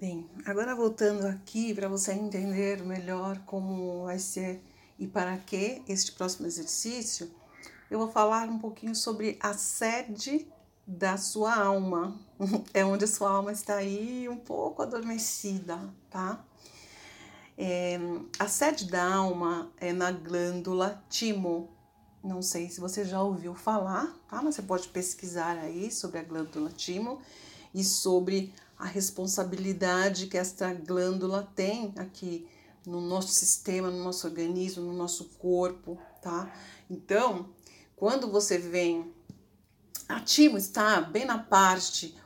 Bem, agora voltando aqui para você entender melhor como vai ser e para que este próximo exercício, eu vou falar um pouquinho sobre a sede da sua alma. É onde a sua alma está aí um pouco adormecida, tá? É, a sede da alma é na glândula timo. Não sei se você já ouviu falar, tá? Mas você pode pesquisar aí sobre a glândula timo e sobre a responsabilidade que esta glândula tem aqui no nosso sistema, no nosso organismo, no nosso corpo, tá? Então, quando você vem, a timo está bem na parte,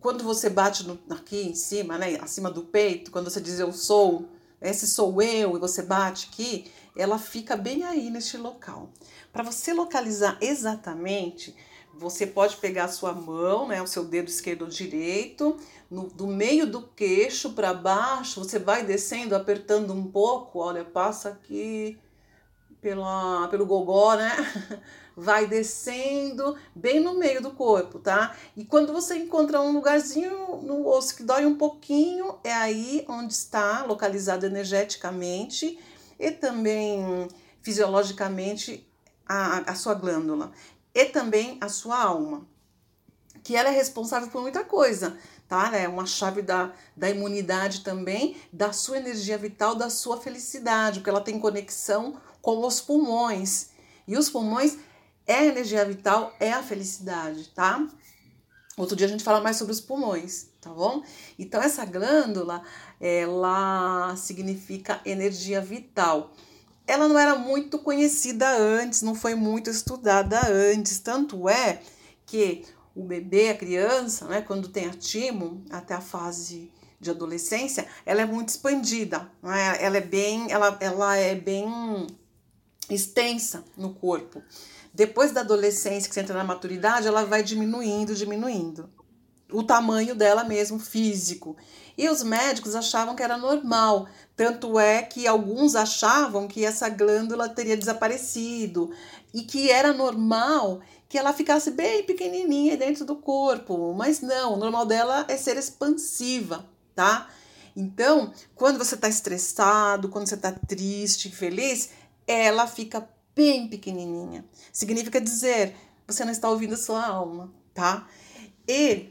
quando você bate no, aqui em cima, né, acima do peito, quando você diz eu sou, esse sou eu, e você bate aqui, ela fica bem aí neste local. Para você localizar exatamente, você pode pegar a sua mão, né, o seu dedo esquerdo ou direito, no, do meio do queixo para baixo, você vai descendo, apertando um pouco, olha, passa aqui pela, pelo gogó, né? Vai descendo bem no meio do corpo, tá? E quando você encontra um lugarzinho no osso que dói um pouquinho, é aí onde está localizado energeticamente e também fisiologicamente a, a sua glândula e também a sua alma, que ela é responsável por muita coisa, tá? É uma chave da, da imunidade também, da sua energia vital, da sua felicidade, porque ela tem conexão com os pulmões. E os pulmões é a energia vital, é a felicidade, tá? Outro dia a gente fala mais sobre os pulmões, tá bom? Então essa glândula, ela significa energia vital ela não era muito conhecida antes, não foi muito estudada antes. Tanto é que o bebê, a criança, né, quando tem a timo, até a fase de adolescência, ela é muito expandida, né? ela é bem, ela, ela é bem extensa no corpo. Depois da adolescência, que você entra na maturidade, ela vai diminuindo, diminuindo. O tamanho dela mesmo, físico. E os médicos achavam que era normal, tanto é que alguns achavam que essa glândula teria desaparecido e que era normal que ela ficasse bem pequenininha dentro do corpo, mas não, o normal dela é ser expansiva, tá? Então, quando você está estressado, quando você está triste, feliz, ela fica bem pequenininha. Significa dizer, você não está ouvindo a sua alma, tá? E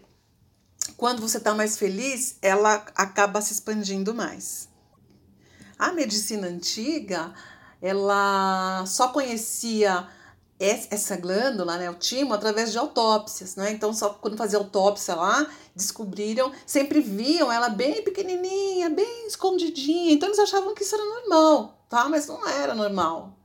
quando você está mais feliz, ela acaba se expandindo mais. A medicina antiga, ela só conhecia essa glândula, né, o timo, através de autópsias, né? Então, só quando fazia autópsia lá, descobriram, sempre viam ela bem pequenininha, bem escondidinha. Então, eles achavam que isso era normal, tá? Mas não era normal.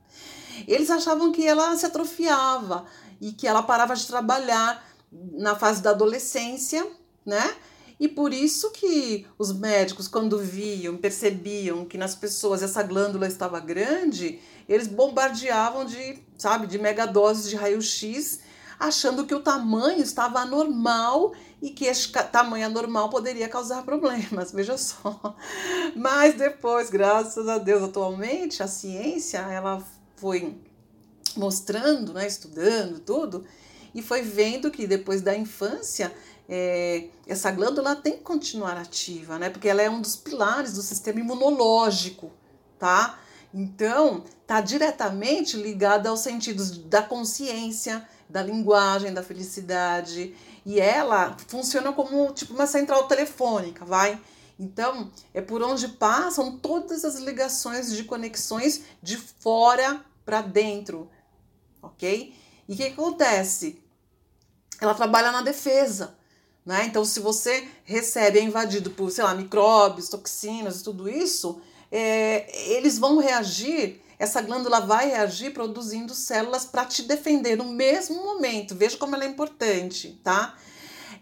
Eles achavam que ela se atrofiava e que ela parava de trabalhar na fase da adolescência né? E por isso que os médicos, quando viam, percebiam que nas pessoas essa glândula estava grande, eles bombardeavam de, sabe, de megadoses de raio-x, achando que o tamanho estava anormal e que esse tamanho anormal poderia causar problemas, veja só. Mas depois, graças a Deus, atualmente a ciência, ela foi mostrando, né, estudando tudo, e foi vendo que depois da infância é, essa glândula tem que continuar ativa, né? Porque ela é um dos pilares do sistema imunológico, tá? Então, tá diretamente ligada aos sentidos da consciência, da linguagem, da felicidade, e ela funciona como tipo uma central telefônica, vai? Então, é por onde passam todas as ligações de conexões de fora para dentro, ok? E o que acontece? Ela trabalha na defesa. Né? Então, se você recebe, é invadido por, sei lá, micróbios, toxinas e tudo isso, é, eles vão reagir, essa glândula vai reagir produzindo células para te defender no mesmo momento. Veja como ela é importante, tá?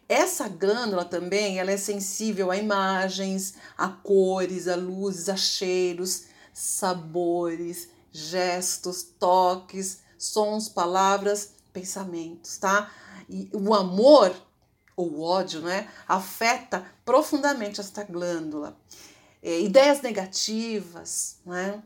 Essa glândula também, ela é sensível a imagens, a cores, a luzes, a cheiros, sabores, gestos, toques, sons, palavras, pensamentos, tá? E o amor ou ódio, né, afeta profundamente esta glândula. É, ideias negativas, né,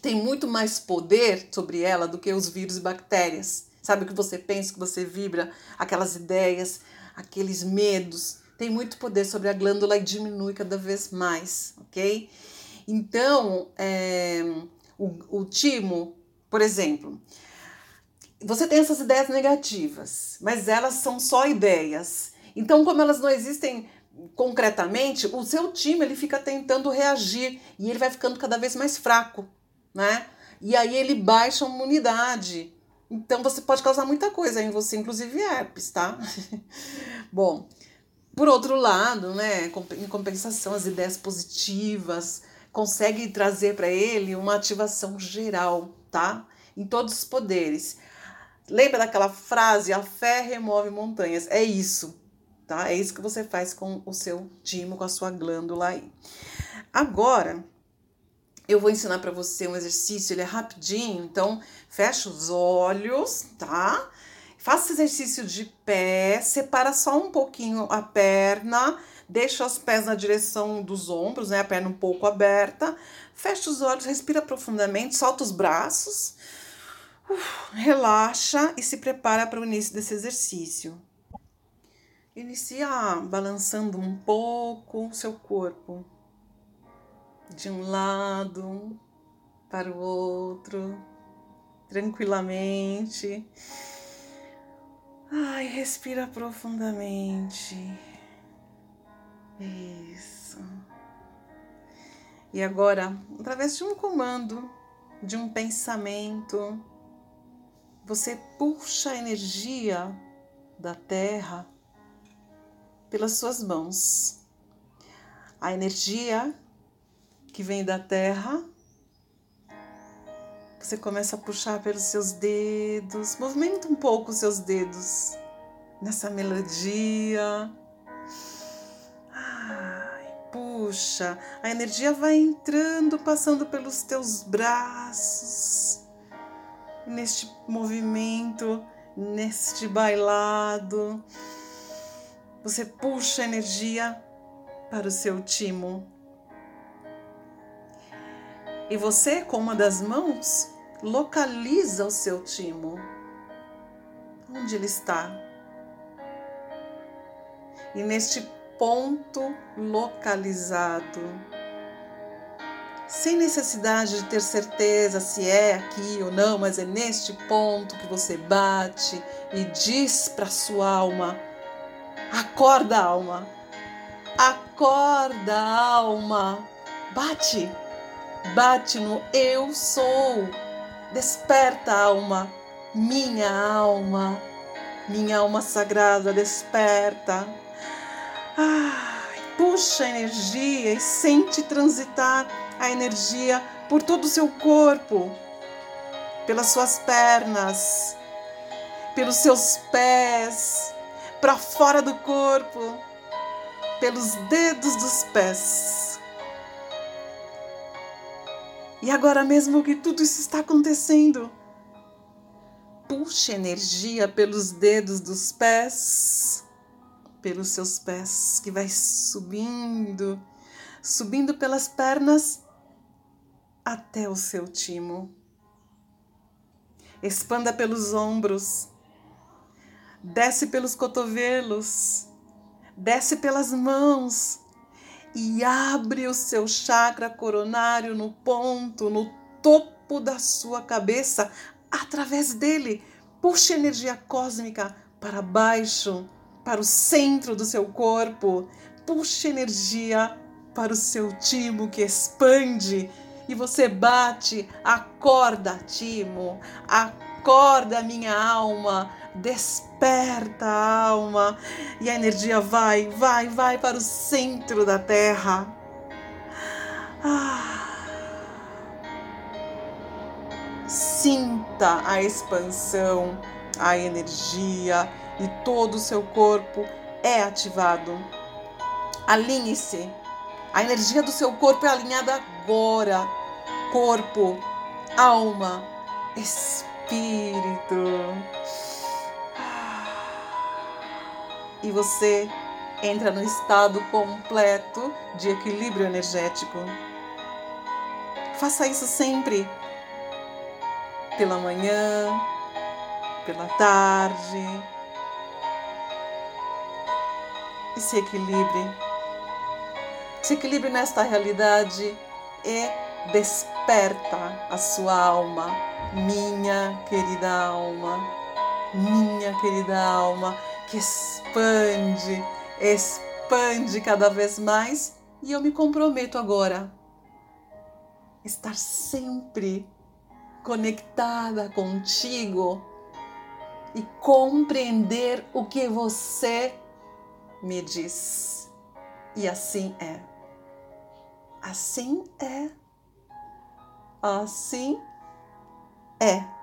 tem muito mais poder sobre ela do que os vírus e bactérias. Sabe o que você pensa, que você vibra, aquelas ideias, aqueles medos, tem muito poder sobre a glândula e diminui cada vez mais, ok? Então, é, o, o timo, por exemplo, você tem essas ideias negativas, mas elas são só ideias. Então, como elas não existem concretamente, o seu time ele fica tentando reagir e ele vai ficando cada vez mais fraco, né? E aí ele baixa a imunidade. Então você pode causar muita coisa em você, inclusive herpes, tá? Bom, por outro lado, né, em compensação, as ideias positivas conseguem trazer para ele uma ativação geral, tá? Em todos os poderes. Lembra daquela frase, a fé remove montanhas? É isso, tá? É isso que você faz com o seu timo, com a sua glândula aí. Agora, eu vou ensinar para você um exercício, ele é rapidinho, então fecha os olhos, tá? Faça exercício de pé, separa só um pouquinho a perna, deixa os pés na direção dos ombros, né? A perna um pouco aberta. Fecha os olhos, respira profundamente, solta os braços. Uf, relaxa e se prepara para o início desse exercício. Inicia balançando um pouco o seu corpo de um lado para o outro, tranquilamente. Ai, respira profundamente. Isso. E agora, através de um comando, de um pensamento, você puxa a energia da terra pelas suas mãos. A energia que vem da terra você começa a puxar pelos seus dedos, movimenta um pouco os seus dedos nessa melodia. Puxa, a energia vai entrando, passando pelos teus braços, neste movimento, neste bailado. Você puxa energia para o seu timo. E você, com uma das mãos, localiza o seu timo. Onde ele está? E neste ponto localizado, sem necessidade de ter certeza se é aqui ou não, mas é neste ponto que você bate e diz para sua alma: acorda, alma, acorda, alma, bate! Bate no eu sou. Desperta, alma, minha alma, minha alma sagrada, desperta. Ai, puxa a energia e sente transitar a energia por todo o seu corpo, pelas suas pernas, pelos seus pés, para fora do corpo, pelos dedos dos pés. E agora mesmo que tudo isso está acontecendo, puxe energia pelos dedos dos pés, pelos seus pés, que vai subindo, subindo pelas pernas até o seu timo. Expanda pelos ombros, desce pelos cotovelos, desce pelas mãos, e abre o seu chakra coronário no ponto, no topo da sua cabeça, através dele. Puxe energia cósmica para baixo, para o centro do seu corpo. Puxe energia para o seu timo que expande e você bate, acorda, timo, acorda minha alma, desperta a alma e a energia vai, vai, vai para o centro da terra. Ah. Sinta a expansão, a energia e todo o seu corpo é ativado. Alinhe-se. A energia do seu corpo é alinhada agora. Corpo, alma, espírito e você entra no estado completo de equilíbrio energético. Faça isso sempre, pela manhã, pela tarde. E se equilibre. Se equilibre nesta realidade e desperta a sua alma, minha querida alma, minha querida alma, que expande, expande cada vez mais e eu me comprometo agora estar sempre conectada contigo e compreender o que você me diz. E assim é. Assim é. Assim é.